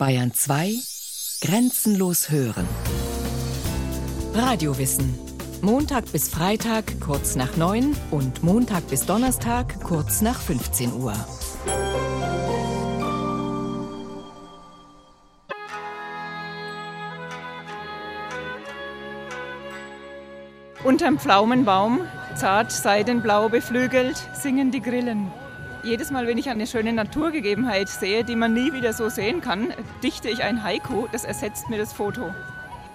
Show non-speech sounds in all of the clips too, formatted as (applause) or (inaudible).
Bayern 2 Grenzenlos hören. Radiowissen. Montag bis Freitag kurz nach 9 und Montag bis Donnerstag kurz nach 15 Uhr. Unterm Pflaumenbaum, zart seidenblau beflügelt, singen die Grillen. Jedes Mal, wenn ich eine schöne Naturgegebenheit sehe, die man nie wieder so sehen kann, dichte ich ein Haiku, das ersetzt mir das Foto.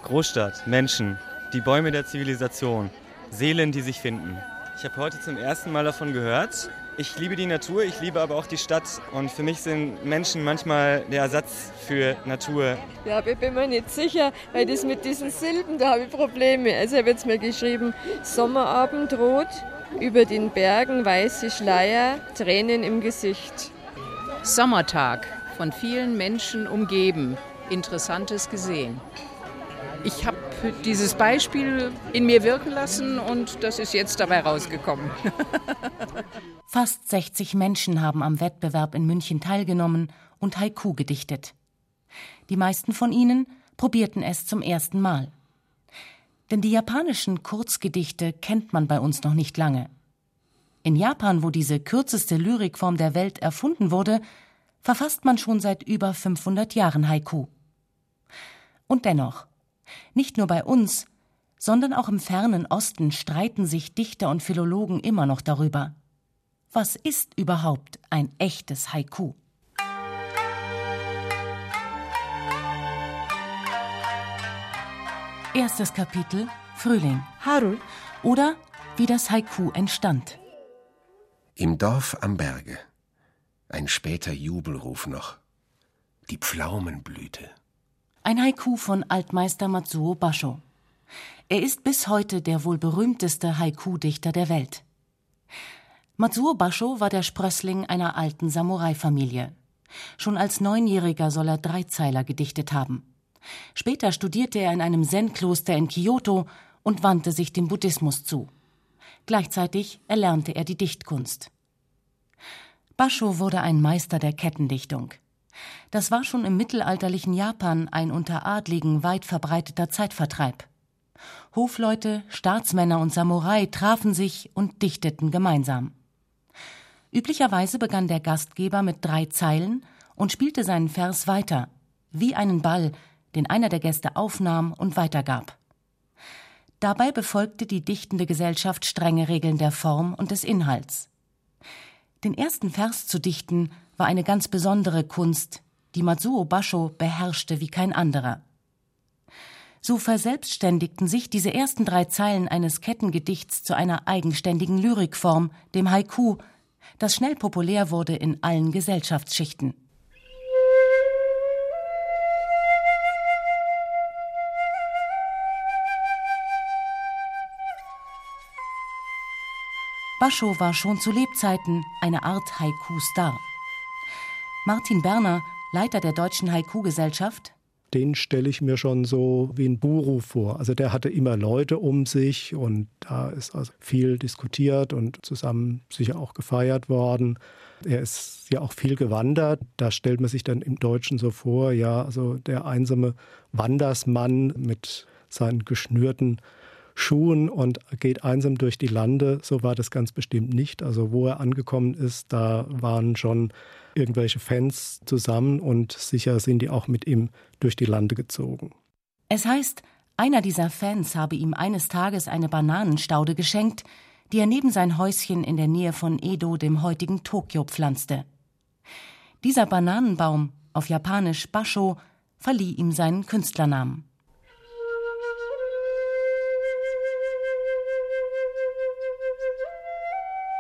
Großstadt, Menschen, die Bäume der Zivilisation, Seelen, die sich finden. Ich habe heute zum ersten Mal davon gehört. Ich liebe die Natur, ich liebe aber auch die Stadt und für mich sind Menschen manchmal der Ersatz für Natur. Ja, ich bin mir nicht sicher, weil das mit diesen Silben, da habe ich Probleme. Also ich habe jetzt mir geschrieben, Sommerabend rot, über den Bergen weiße Schleier, Tränen im Gesicht. Sommertag, von vielen Menschen umgeben. Interessantes gesehen. Ich habe dieses Beispiel in mir wirken lassen und das ist jetzt dabei rausgekommen. (laughs) Fast 60 Menschen haben am Wettbewerb in München teilgenommen und Haiku gedichtet. Die meisten von ihnen probierten es zum ersten Mal. Denn die japanischen Kurzgedichte kennt man bei uns noch nicht lange. In Japan, wo diese kürzeste Lyrikform der Welt erfunden wurde, verfasst man schon seit über 500 Jahren Haiku. Und dennoch, nicht nur bei uns, sondern auch im fernen Osten streiten sich Dichter und Philologen immer noch darüber. Was ist überhaupt ein echtes Haiku? Erstes Kapitel Frühling. Haru. Oder wie das Haiku entstand. Im Dorf am Berge. Ein später Jubelruf noch. Die Pflaumenblüte. Ein Haiku von Altmeister Matsuo Basho. Er ist bis heute der wohl berühmteste Haiku-Dichter der Welt. Matsuo Basho war der Sprössling einer alten Samurai-Familie. Schon als Neunjähriger soll er Dreizeiler gedichtet haben. Später studierte er in einem Zen-Kloster in Kyoto und wandte sich dem Buddhismus zu. Gleichzeitig erlernte er die Dichtkunst. Basho wurde ein Meister der Kettendichtung. Das war schon im mittelalterlichen Japan ein unter Adligen weit verbreiteter Zeitvertreib. Hofleute, Staatsmänner und Samurai trafen sich und dichteten gemeinsam. Üblicherweise begann der Gastgeber mit drei Zeilen und spielte seinen Vers weiter, wie einen Ball, den einer der Gäste aufnahm und weitergab. Dabei befolgte die dichtende Gesellschaft strenge Regeln der Form und des Inhalts. Den ersten Vers zu dichten war eine ganz besondere Kunst, die Matsuo Basho beherrschte wie kein anderer. So verselbstständigten sich diese ersten drei Zeilen eines Kettengedichts zu einer eigenständigen Lyrikform, dem Haiku, das schnell populär wurde in allen Gesellschaftsschichten. Bascho war schon zu Lebzeiten eine Art Haiku-Star. Martin Berner, Leiter der Deutschen Haiku-Gesellschaft, den stelle ich mir schon so wie ein Buru vor. Also der hatte immer Leute um sich und da ist also viel diskutiert und zusammen sicher auch gefeiert worden. Er ist ja auch viel gewandert. Da stellt man sich dann im Deutschen so vor, ja, also der einsame Wandersmann mit seinen geschnürten Schuhen und geht einsam durch die Lande. So war das ganz bestimmt nicht. Also wo er angekommen ist, da waren schon irgendwelche Fans zusammen und sicher sind die auch mit ihm durch die Lande gezogen. Es heißt, einer dieser Fans habe ihm eines Tages eine Bananenstaude geschenkt, die er neben sein Häuschen in der Nähe von Edo, dem heutigen Tokio, pflanzte. Dieser Bananenbaum, auf Japanisch Basho, verlieh ihm seinen Künstlernamen.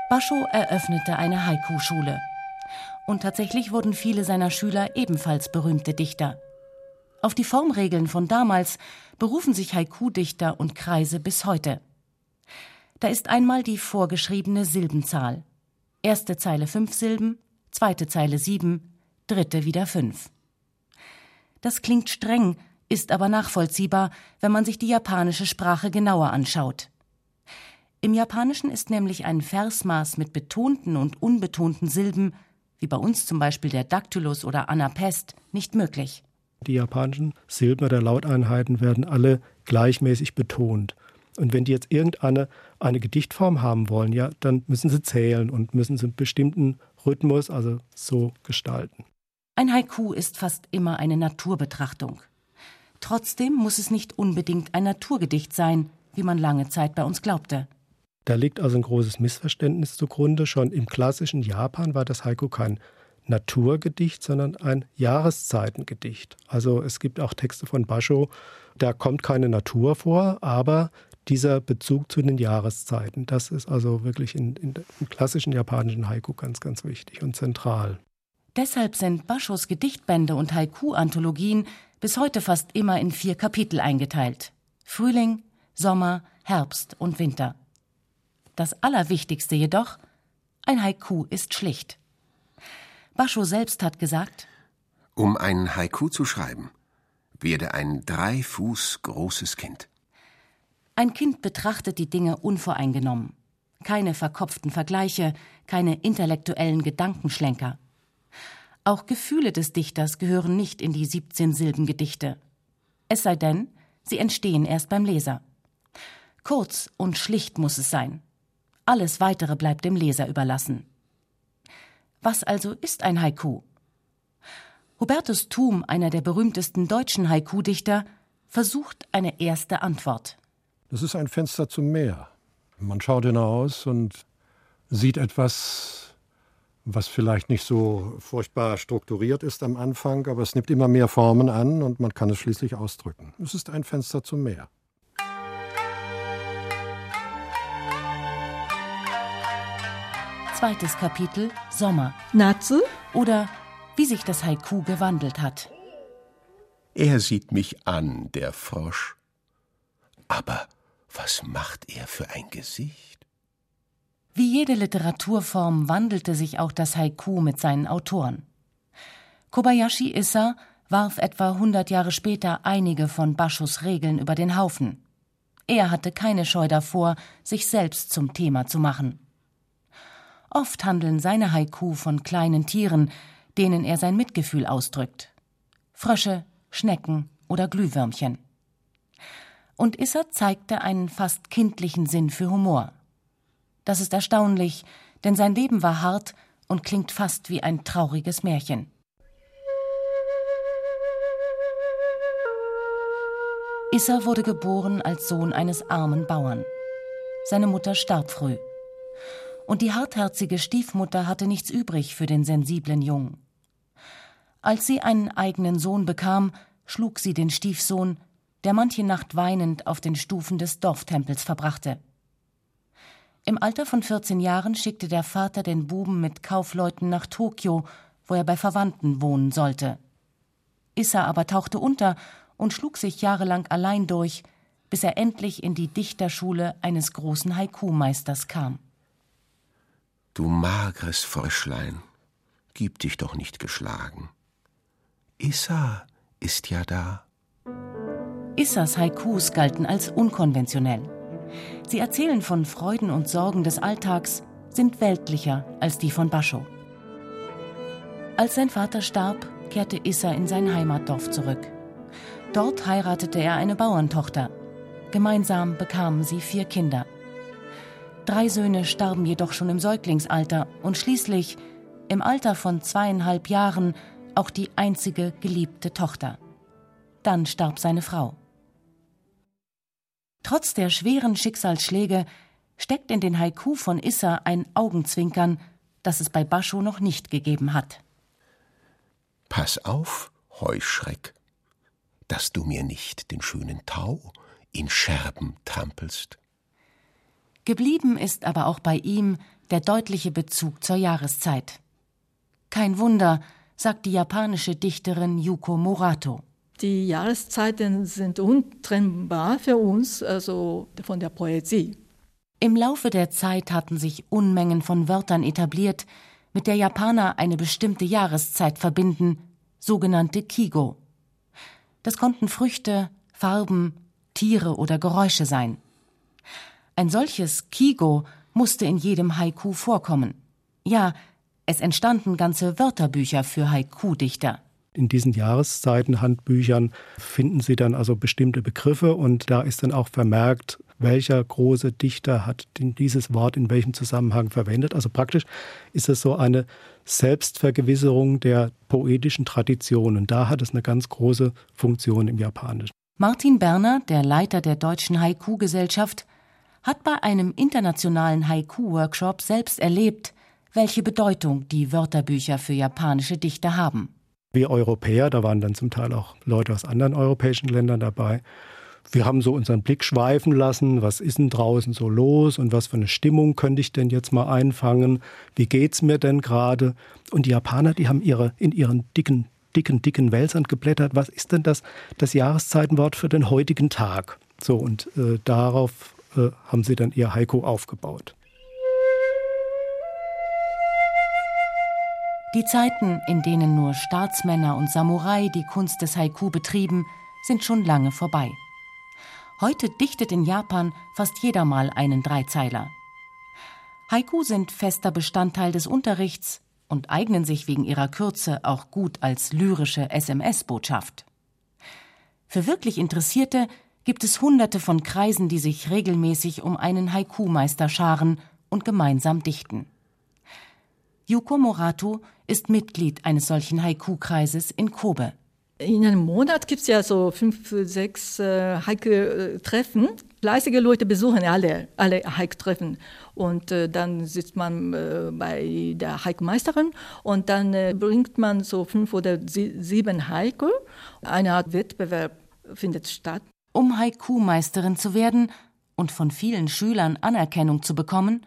Bascho eröffnete eine Haiku-Schule. Und tatsächlich wurden viele seiner Schüler ebenfalls berühmte Dichter. Auf die Formregeln von damals berufen sich Haiku-Dichter und Kreise bis heute. Da ist einmal die vorgeschriebene Silbenzahl. Erste Zeile fünf Silben, zweite Zeile sieben, dritte wieder fünf. Das klingt streng, ist aber nachvollziehbar, wenn man sich die japanische Sprache genauer anschaut. Im Japanischen ist nämlich ein Versmaß mit betonten und unbetonten Silben, wie bei uns zum Beispiel der Daktylus oder Anapest, nicht möglich. Die japanischen Silben oder Lauteinheiten werden alle gleichmäßig betont. Und wenn die jetzt irgendeine eine Gedichtform haben wollen, ja, dann müssen sie zählen und müssen sie einen bestimmten Rhythmus, also so gestalten. Ein Haiku ist fast immer eine Naturbetrachtung. Trotzdem muss es nicht unbedingt ein Naturgedicht sein, wie man lange Zeit bei uns glaubte. Da liegt also ein großes Missverständnis zugrunde. Schon im klassischen Japan war das Haiku kein Naturgedicht, sondern ein Jahreszeitengedicht. Also es gibt auch Texte von Basho, da kommt keine Natur vor, aber dieser Bezug zu den Jahreszeiten, das ist also wirklich in, in, im klassischen japanischen Haiku ganz, ganz wichtig und zentral. Deshalb sind Bashos Gedichtbände und Haiku-Anthologien bis heute fast immer in vier Kapitel eingeteilt. Frühling, Sommer, Herbst und Winter. Das Allerwichtigste jedoch, ein Haiku ist schlicht. Basho selbst hat gesagt, um ein Haiku zu schreiben, werde ein drei Fuß großes Kind. Ein Kind betrachtet die Dinge unvoreingenommen. Keine verkopften Vergleiche, keine intellektuellen Gedankenschlenker. Auch Gefühle des Dichters gehören nicht in die 17 Silbengedichte. Es sei denn, sie entstehen erst beim Leser. Kurz und schlicht muss es sein. Alles Weitere bleibt dem Leser überlassen. Was also ist ein Haiku? Hubertus Thum, einer der berühmtesten deutschen Haiku-Dichter, versucht eine erste Antwort. Das ist ein Fenster zum Meer. Man schaut hinaus und sieht etwas, was vielleicht nicht so furchtbar strukturiert ist am Anfang, aber es nimmt immer mehr Formen an und man kann es schließlich ausdrücken. Es ist ein Fenster zum Meer. Zweites Kapitel Sommer. Natsu? Oder wie sich das Haiku gewandelt hat. Er sieht mich an, der Frosch. Aber was macht er für ein Gesicht? Wie jede Literaturform wandelte sich auch das Haiku mit seinen Autoren. Kobayashi Issa warf etwa 100 Jahre später einige von Bashos Regeln über den Haufen. Er hatte keine Scheu davor, sich selbst zum Thema zu machen. Oft handeln seine Haiku von kleinen Tieren, denen er sein Mitgefühl ausdrückt. Frösche, Schnecken oder Glühwürmchen und Issa zeigte einen fast kindlichen Sinn für Humor. Das ist erstaunlich, denn sein Leben war hart und klingt fast wie ein trauriges Märchen. Issa wurde geboren als Sohn eines armen Bauern. Seine Mutter starb früh. Und die hartherzige Stiefmutter hatte nichts übrig für den sensiblen Jungen. Als sie einen eigenen Sohn bekam, schlug sie den Stiefsohn der manche Nacht weinend auf den Stufen des Dorftempels verbrachte. Im Alter von 14 Jahren schickte der Vater den Buben mit Kaufleuten nach Tokio, wo er bei Verwandten wohnen sollte. Issa aber tauchte unter und schlug sich jahrelang allein durch, bis er endlich in die Dichterschule eines großen Haiku-Meisters kam. Du mageres Fröschlein, gib dich doch nicht geschlagen. Issa ist ja da. Issas Haikus galten als unkonventionell. Sie erzählen von Freuden und Sorgen des Alltags, sind weltlicher als die von Bascho. Als sein Vater starb, kehrte Issa in sein Heimatdorf zurück. Dort heiratete er eine Bauerntochter. Gemeinsam bekamen sie vier Kinder. Drei Söhne starben jedoch schon im Säuglingsalter und schließlich, im Alter von zweieinhalb Jahren, auch die einzige geliebte Tochter. Dann starb seine Frau. Trotz der schweren Schicksalsschläge steckt in den Haiku von Issa ein Augenzwinkern, das es bei Bascho noch nicht gegeben hat. Pass auf, Heuschreck, dass du mir nicht den schönen Tau in Scherben trampelst. Geblieben ist aber auch bei ihm der deutliche Bezug zur Jahreszeit. Kein Wunder, sagt die japanische Dichterin Yuko Murato. Die Jahreszeiten sind untrennbar für uns, also von der Poesie. Im Laufe der Zeit hatten sich Unmengen von Wörtern etabliert, mit der Japaner eine bestimmte Jahreszeit verbinden, sogenannte Kigo. Das konnten Früchte, Farben, Tiere oder Geräusche sein. Ein solches Kigo musste in jedem Haiku vorkommen. Ja, es entstanden ganze Wörterbücher für Haiku-Dichter. In diesen Jahreszeitenhandbüchern finden Sie dann also bestimmte Begriffe und da ist dann auch vermerkt, welcher große Dichter hat dieses Wort in welchem Zusammenhang verwendet. Also praktisch ist es so eine Selbstvergewisserung der poetischen Tradition und da hat es eine ganz große Funktion im Japanischen. Martin Berner, der Leiter der Deutschen Haiku-Gesellschaft, hat bei einem internationalen Haiku-Workshop selbst erlebt, welche Bedeutung die Wörterbücher für japanische Dichter haben. Wir Europäer, da waren dann zum Teil auch Leute aus anderen europäischen Ländern dabei, wir haben so unseren Blick schweifen lassen, was ist denn draußen so los und was für eine Stimmung könnte ich denn jetzt mal einfangen, wie geht's mir denn gerade? Und die Japaner, die haben ihre in ihren dicken dicken dicken Wälzern geblättert, was ist denn das das Jahreszeitenwort für den heutigen Tag? So und äh, darauf äh, haben sie dann ihr Haiku aufgebaut. Die Zeiten, in denen nur Staatsmänner und Samurai die Kunst des Haiku betrieben, sind schon lange vorbei. Heute dichtet in Japan fast jeder mal einen Dreizeiler. Haiku sind fester Bestandteil des Unterrichts und eignen sich wegen ihrer Kürze auch gut als lyrische SMS-Botschaft. Für wirklich Interessierte gibt es hunderte von Kreisen, die sich regelmäßig um einen Haiku-Meister scharen und gemeinsam dichten. Yuko Morato ist Mitglied eines solchen Haiku-Kreises in Kobe. In einem Monat gibt es ja so fünf, sechs äh, Hike-Treffen. Fleißige Leute besuchen alle, alle Hike-Treffen. Und äh, dann sitzt man äh, bei der Hike-Meisterin und dann äh, bringt man so fünf oder sie, sieben Hike. Eine Art Wettbewerb findet statt. Um Haiku-Meisterin zu werden und von vielen Schülern Anerkennung zu bekommen,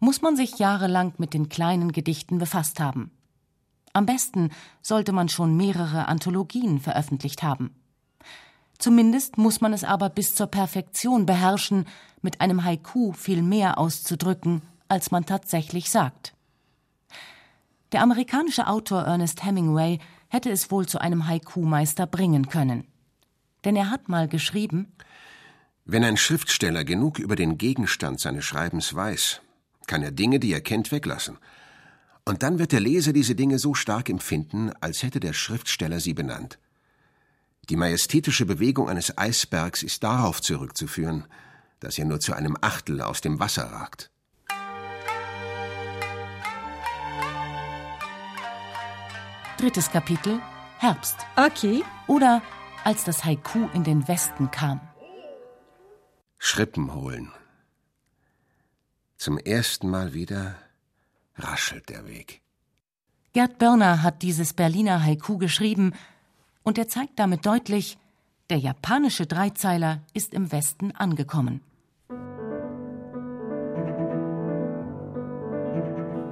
muss man sich jahrelang mit den kleinen Gedichten befasst haben. Am besten sollte man schon mehrere Anthologien veröffentlicht haben. Zumindest muss man es aber bis zur Perfektion beherrschen, mit einem Haiku viel mehr auszudrücken, als man tatsächlich sagt. Der amerikanische Autor Ernest Hemingway hätte es wohl zu einem Haiku-Meister bringen können. Denn er hat mal geschrieben: Wenn ein Schriftsteller genug über den Gegenstand seines Schreibens weiß, kann er Dinge, die er kennt, weglassen und dann wird der Leser diese Dinge so stark empfinden, als hätte der Schriftsteller sie benannt. Die majestätische Bewegung eines Eisbergs ist darauf zurückzuführen, dass er nur zu einem Achtel aus dem Wasser ragt. Drittes Kapitel Herbst. Okay. Oder als das Haiku in den Westen kam. Schrippen holen. Zum ersten Mal wieder raschelt der Weg. Gerd Börner hat dieses Berliner Haiku geschrieben und er zeigt damit deutlich, der japanische Dreizeiler ist im Westen angekommen.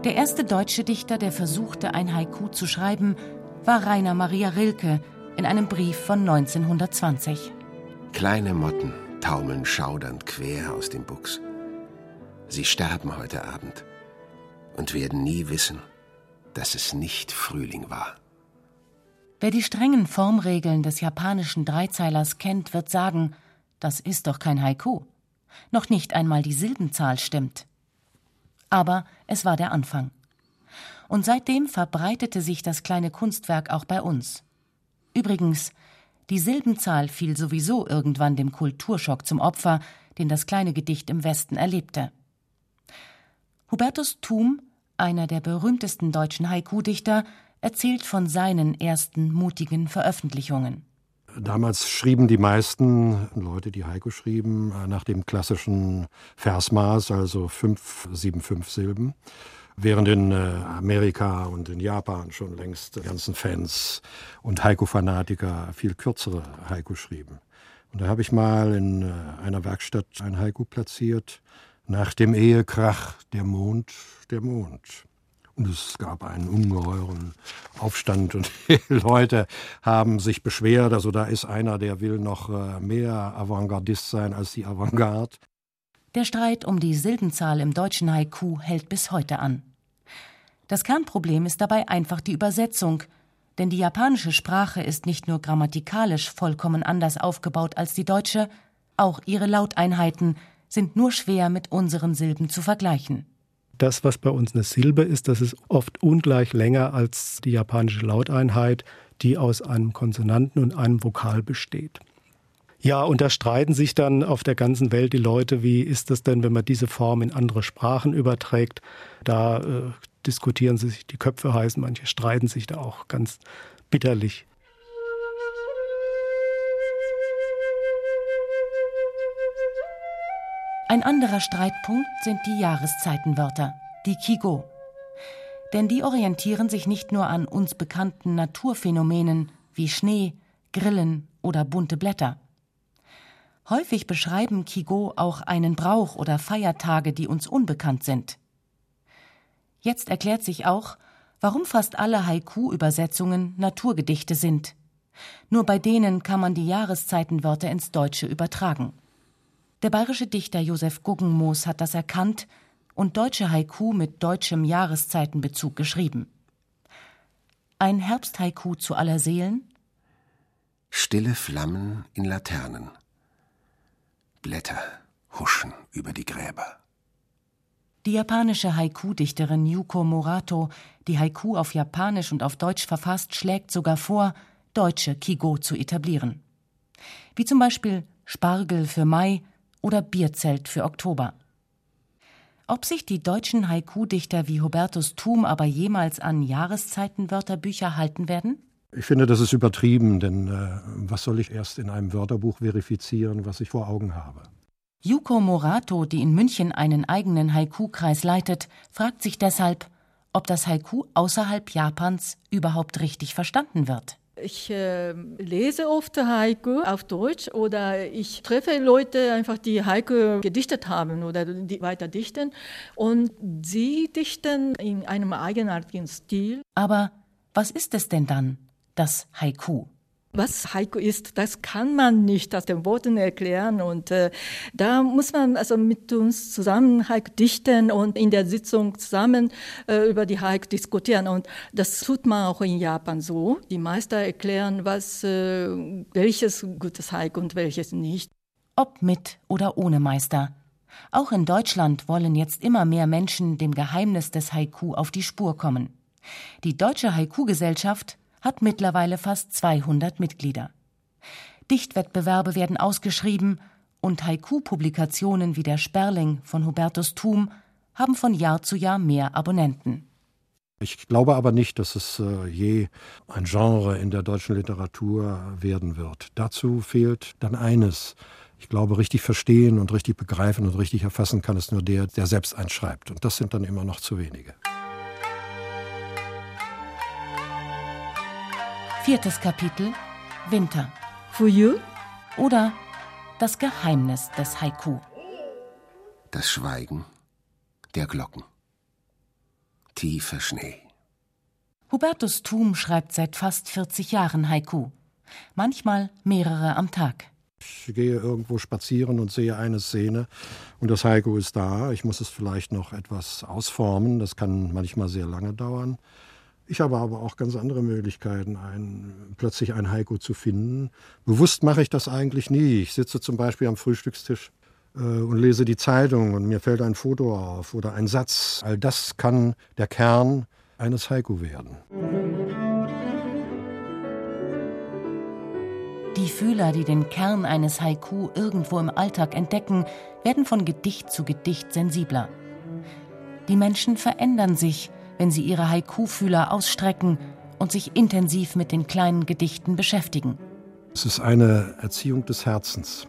Der erste deutsche Dichter, der versuchte, ein Haiku zu schreiben, war Rainer Maria Rilke in einem Brief von 1920. Kleine Motten taumeln schaudernd quer aus dem Buchs. Sie sterben heute Abend und werden nie wissen, dass es nicht Frühling war. Wer die strengen Formregeln des japanischen Dreizeilers kennt, wird sagen, das ist doch kein Haiku. Noch nicht einmal die Silbenzahl stimmt. Aber es war der Anfang. Und seitdem verbreitete sich das kleine Kunstwerk auch bei uns. Übrigens, die Silbenzahl fiel sowieso irgendwann dem Kulturschock zum Opfer, den das kleine Gedicht im Westen erlebte. Hubertus Thum, einer der berühmtesten deutschen Haiku-Dichter, erzählt von seinen ersten mutigen Veröffentlichungen. Damals schrieben die meisten Leute, die Haiku schrieben, nach dem klassischen Versmaß, also fünf, sieben, fünf Silben. Während in äh, Amerika und in Japan schon längst die ganzen Fans und Haiku-Fanatiker viel kürzere Haiku schrieben. Und da habe ich mal in äh, einer Werkstatt ein Haiku platziert, nach dem Ehekrach der Mond, der Mond. Und es gab einen ungeheuren Aufstand und (laughs) die Leute haben sich beschwert. Also da ist einer, der will noch äh, mehr Avantgardist sein als die Avantgarde. Der Streit um die Silbenzahl im deutschen Haiku hält bis heute an. Das Kernproblem ist dabei einfach die Übersetzung, denn die japanische Sprache ist nicht nur grammatikalisch vollkommen anders aufgebaut als die deutsche, auch ihre Lauteinheiten sind nur schwer mit unseren Silben zu vergleichen. Das, was bei uns eine Silbe ist, das ist oft ungleich länger als die japanische Lauteinheit. die aus einem Konsonanten und einem Vokal besteht. Ja, und da streiten sich dann auf der ganzen Welt die Leute, wie ist das denn, wenn man diese Form in andere Sprachen überträgt? Da äh, diskutieren sie sich die Köpfe heißen, manche streiten sich da auch ganz bitterlich. Ein anderer Streitpunkt sind die Jahreszeitenwörter, die Kigo. Denn die orientieren sich nicht nur an uns bekannten Naturphänomenen wie Schnee, Grillen oder bunte Blätter. Häufig beschreiben Kigo auch einen Brauch oder Feiertage, die uns unbekannt sind. Jetzt erklärt sich auch, warum fast alle Haiku-Übersetzungen Naturgedichte sind. Nur bei denen kann man die Jahreszeitenwörter ins Deutsche übertragen. Der bayerische Dichter Josef Guggenmoos hat das erkannt und deutsche Haiku mit deutschem Jahreszeitenbezug geschrieben. Ein Herbsthaiku zu aller Seelen? Stille Flammen in Laternen. Blätter huschen über die Gräber. Die japanische Haiku-Dichterin Yuko Morato, die Haiku auf Japanisch und auf Deutsch verfasst, schlägt sogar vor, deutsche Kigo zu etablieren. Wie zum Beispiel Spargel für Mai oder Bierzelt für Oktober. Ob sich die deutschen Haiku-Dichter wie Hubertus Thum aber jemals an Jahreszeitenwörterbücher halten werden? Ich finde, das ist übertrieben, denn äh, was soll ich erst in einem Wörterbuch verifizieren, was ich vor Augen habe? Yuko Morato, die in München einen eigenen Haiku-Kreis leitet, fragt sich deshalb, ob das Haiku außerhalb Japans überhaupt richtig verstanden wird. Ich äh, lese oft Haiku auf Deutsch oder ich treffe Leute einfach, die Haiku gedichtet haben oder die weiter dichten und sie dichten in einem eigenartigen Stil. Aber was ist es denn dann, das Haiku? Was Haiku ist, das kann man nicht aus den Worten erklären. Und äh, da muss man also mit uns zusammen Haiku dichten und in der Sitzung zusammen äh, über die Haiku diskutieren. Und das tut man auch in Japan so. Die Meister erklären, was, äh, welches gutes Haiku und welches nicht. Ob mit oder ohne Meister. Auch in Deutschland wollen jetzt immer mehr Menschen dem Geheimnis des Haiku auf die Spur kommen. Die Deutsche Haiku-Gesellschaft hat mittlerweile fast 200 Mitglieder. Dichtwettbewerbe werden ausgeschrieben und Haiku-Publikationen wie der Sperling von Hubertus Thum haben von Jahr zu Jahr mehr Abonnenten. Ich glaube aber nicht, dass es äh, je ein Genre in der deutschen Literatur werden wird. Dazu fehlt dann eines. Ich glaube, richtig verstehen und richtig begreifen und richtig erfassen kann es nur der, der selbst einschreibt. Und das sind dann immer noch zu wenige. Viertes Kapitel Winter. Fouilleux oder das Geheimnis des Haiku. Das Schweigen der Glocken. Tiefer Schnee. Hubertus Thum schreibt seit fast 40 Jahren Haiku. Manchmal mehrere am Tag. Ich gehe irgendwo spazieren und sehe eine Szene und das Haiku ist da. Ich muss es vielleicht noch etwas ausformen. Das kann manchmal sehr lange dauern. Ich habe aber auch ganz andere Möglichkeiten, ein, plötzlich ein Haiku zu finden. Bewusst mache ich das eigentlich nie. Ich sitze zum Beispiel am Frühstückstisch äh, und lese die Zeitung und mir fällt ein Foto auf oder ein Satz. All das kann der Kern eines Haiku werden. Die Fühler, die den Kern eines Haiku irgendwo im Alltag entdecken, werden von Gedicht zu Gedicht sensibler. Die Menschen verändern sich, wenn sie ihre Haiku-Fühler ausstrecken und sich intensiv mit den kleinen Gedichten beschäftigen. Es ist eine Erziehung des Herzens.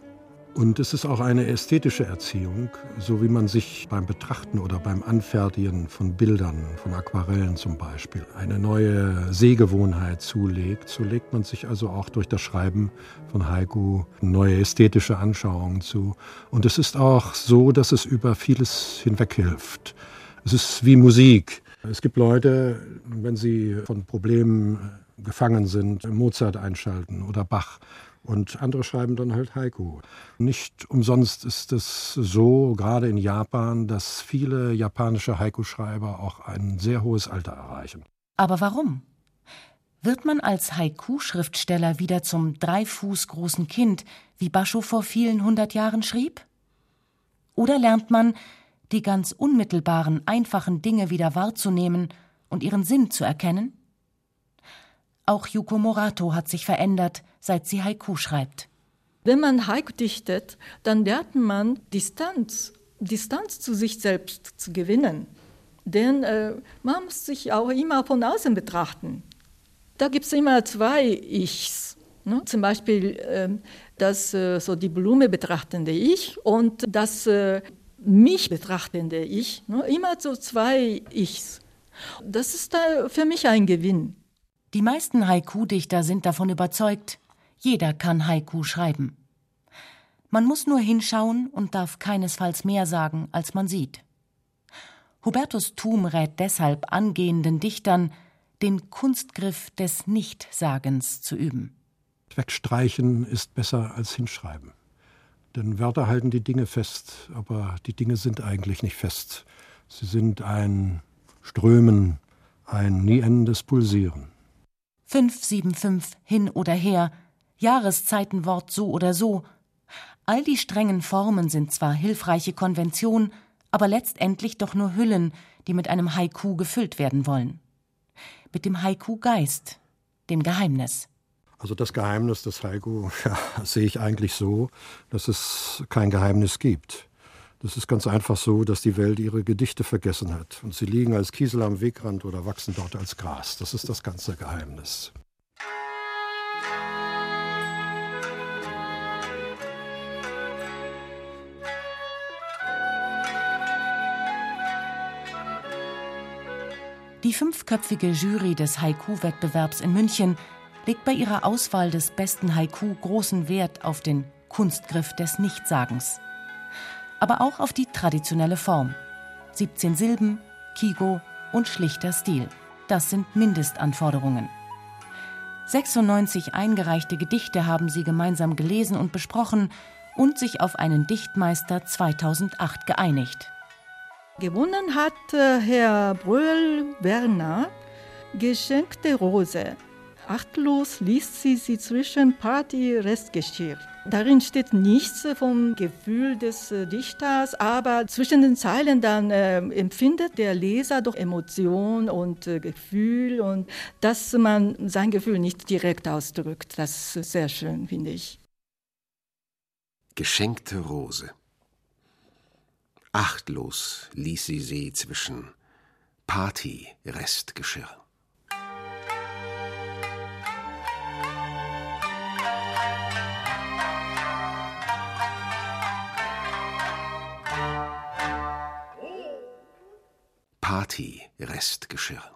Und es ist auch eine ästhetische Erziehung, so wie man sich beim Betrachten oder beim Anfertigen von Bildern, von Aquarellen zum Beispiel, eine neue Sehgewohnheit zulegt. So legt man sich also auch durch das Schreiben von Haiku neue ästhetische Anschauungen zu. Und es ist auch so, dass es über vieles hinweg hilft. Es ist wie Musik. Es gibt Leute, wenn sie von Problemen gefangen sind, Mozart einschalten oder Bach. Und andere schreiben dann halt Haiku. Nicht umsonst ist es so, gerade in Japan, dass viele japanische Haiku-Schreiber auch ein sehr hohes Alter erreichen. Aber warum? Wird man als Haiku-Schriftsteller wieder zum drei Fuß großen Kind, wie Basho vor vielen hundert Jahren schrieb? Oder lernt man, die ganz unmittelbaren, einfachen Dinge wieder wahrzunehmen und ihren Sinn zu erkennen? Auch Yuko Morato hat sich verändert, seit sie Haiku schreibt. Wenn man Haiku dichtet, dann lernt man Distanz, Distanz zu sich selbst zu gewinnen. Denn äh, man muss sich auch immer von außen betrachten. Da gibt es immer zwei Ichs. Ne? Zum Beispiel äh, das äh, so die Blume betrachtende Ich und das äh, mich betrachtende Ich. Ne? Immer so zwei Ichs. Das ist da für mich ein Gewinn. Die meisten Haiku-Dichter sind davon überzeugt, jeder kann Haiku schreiben. Man muss nur hinschauen und darf keinesfalls mehr sagen, als man sieht. Hubertus Thum rät deshalb angehenden Dichtern, den Kunstgriff des Nichtsagens zu üben. Wegstreichen ist besser als hinschreiben. Denn Wörter halten die Dinge fest, aber die Dinge sind eigentlich nicht fest. Sie sind ein Strömen, ein nie endendes Pulsieren. 575 hin oder her, Jahreszeitenwort so oder so. All die strengen Formen sind zwar hilfreiche Konventionen, aber letztendlich doch nur Hüllen, die mit einem Haiku gefüllt werden wollen. Mit dem Haiku-Geist, dem Geheimnis. Also das Geheimnis des Haiku (laughs) ja, sehe ich eigentlich so, dass es kein Geheimnis gibt. Das ist ganz einfach so, dass die Welt ihre Gedichte vergessen hat. Und sie liegen als Kiesel am Wegrand oder wachsen dort als Gras. Das ist das ganze Geheimnis. Die fünfköpfige Jury des Haiku-Wettbewerbs in München legt bei ihrer Auswahl des besten Haiku großen Wert auf den Kunstgriff des Nichtsagens aber auch auf die traditionelle Form. 17 Silben, Kigo und schlichter Stil. Das sind Mindestanforderungen. 96 eingereichte Gedichte haben sie gemeinsam gelesen und besprochen und sich auf einen Dichtmeister 2008 geeinigt. Gewonnen hat äh, Herr Bröll-Werner Geschenkte Rose. Achtlos liest sie sie zwischen Party-Restgeschirr. Darin steht nichts vom Gefühl des äh, Dichters, aber zwischen den Zeilen dann äh, empfindet der Leser doch Emotion und äh, Gefühl und dass man sein Gefühl nicht direkt ausdrückt. Das ist sehr schön, finde ich. Geschenkte Rose. Achtlos ließ sie sie zwischen Party-Restgeschirr. Party-Restgeschirr.